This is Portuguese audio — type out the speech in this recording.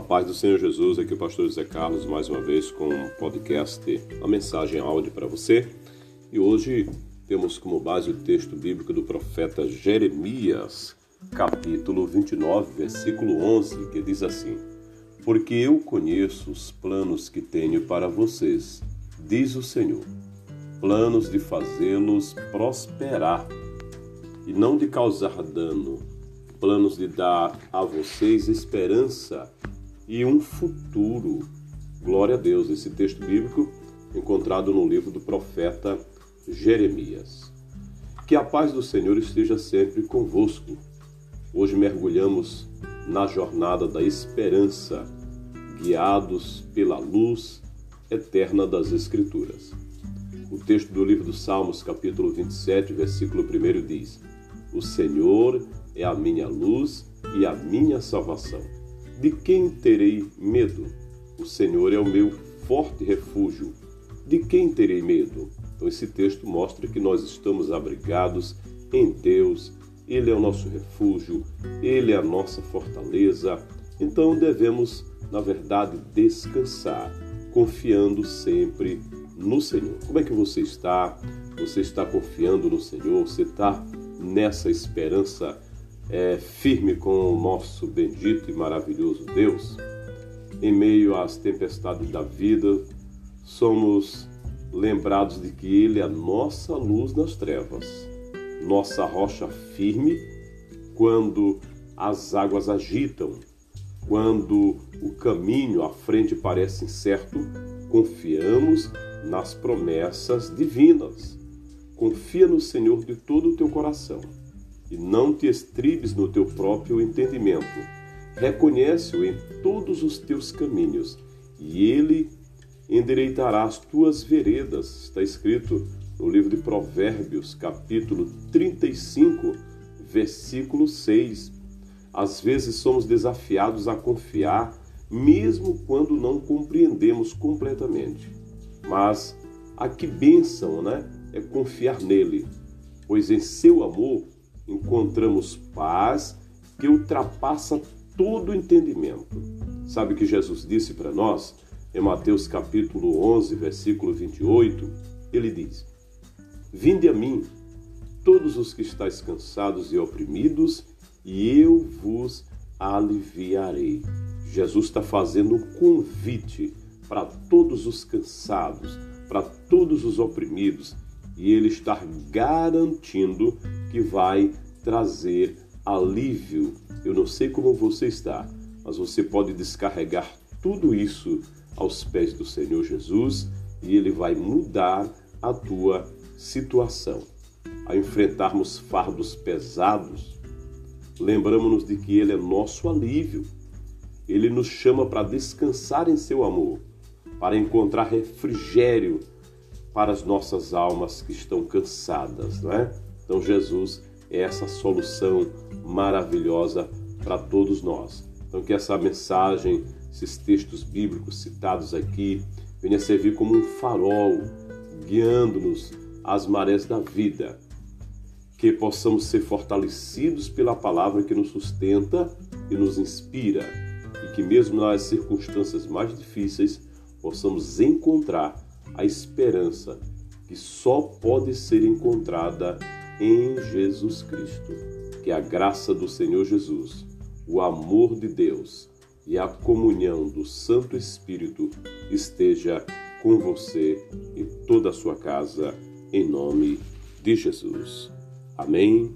paz do Senhor Jesus, aqui é o pastor José Carlos, mais uma vez com um podcast, uma mensagem áudio para você. E hoje temos como base o texto bíblico do profeta Jeremias, capítulo 29, versículo 11, que diz assim: Porque eu conheço os planos que tenho para vocês, diz o Senhor, planos de fazê-los prosperar e não de causar dano, planos de dar a vocês esperança e um futuro. Glória a Deus, esse texto bíblico encontrado no livro do profeta Jeremias. Que a paz do Senhor esteja sempre convosco. Hoje mergulhamos na jornada da esperança, guiados pela luz eterna das Escrituras. O texto do livro dos Salmos, capítulo 27, versículo 1 diz: O Senhor é a minha luz e a minha salvação. De quem terei medo? O Senhor é o meu forte refúgio. De quem terei medo? Então, esse texto mostra que nós estamos abrigados em Deus, Ele é o nosso refúgio, Ele é a nossa fortaleza. Então, devemos, na verdade, descansar, confiando sempre no Senhor. Como é que você está? Você está confiando no Senhor? Você está nessa esperança? É, firme com o nosso bendito e maravilhoso Deus, em meio às tempestades da vida, somos lembrados de que Ele é a nossa luz nas trevas, nossa rocha firme quando as águas agitam, quando o caminho à frente parece incerto, confiamos nas promessas divinas. Confia no Senhor de todo o teu coração e não te estribes no teu próprio entendimento. Reconhece-o em todos os teus caminhos, e ele endireitará as tuas veredas. Está escrito no livro de Provérbios, capítulo 35, versículo 6. Às vezes somos desafiados a confiar, mesmo quando não compreendemos completamente. Mas a que bênção, né? É confiar nele, pois em seu amor encontramos paz que ultrapassa todo entendimento. Sabe o que Jesus disse para nós? Em Mateus capítulo 11, versículo 28, ele diz: Vinde a mim, todos os que estáis cansados e oprimidos, e eu vos aliviarei. Jesus está fazendo um convite para todos os cansados, para todos os oprimidos, e ele está garantindo que vai trazer alívio. Eu não sei como você está, mas você pode descarregar tudo isso aos pés do Senhor Jesus e ele vai mudar a tua situação. Ao enfrentarmos fardos pesados, lembramos-nos de que ele é nosso alívio. Ele nos chama para descansar em seu amor, para encontrar refrigério para as nossas almas que estão cansadas, não é? Então Jesus é essa solução maravilhosa para todos nós. Então que essa mensagem, esses textos bíblicos citados aqui, venha servir como um farol guiando-nos às marés da vida. Que possamos ser fortalecidos pela palavra que nos sustenta e nos inspira, e que mesmo nas circunstâncias mais difíceis possamos encontrar a esperança que só pode ser encontrada em Jesus Cristo. Que a graça do Senhor Jesus, o amor de Deus e a comunhão do Santo Espírito esteja com você e toda a sua casa, em nome de Jesus. Amém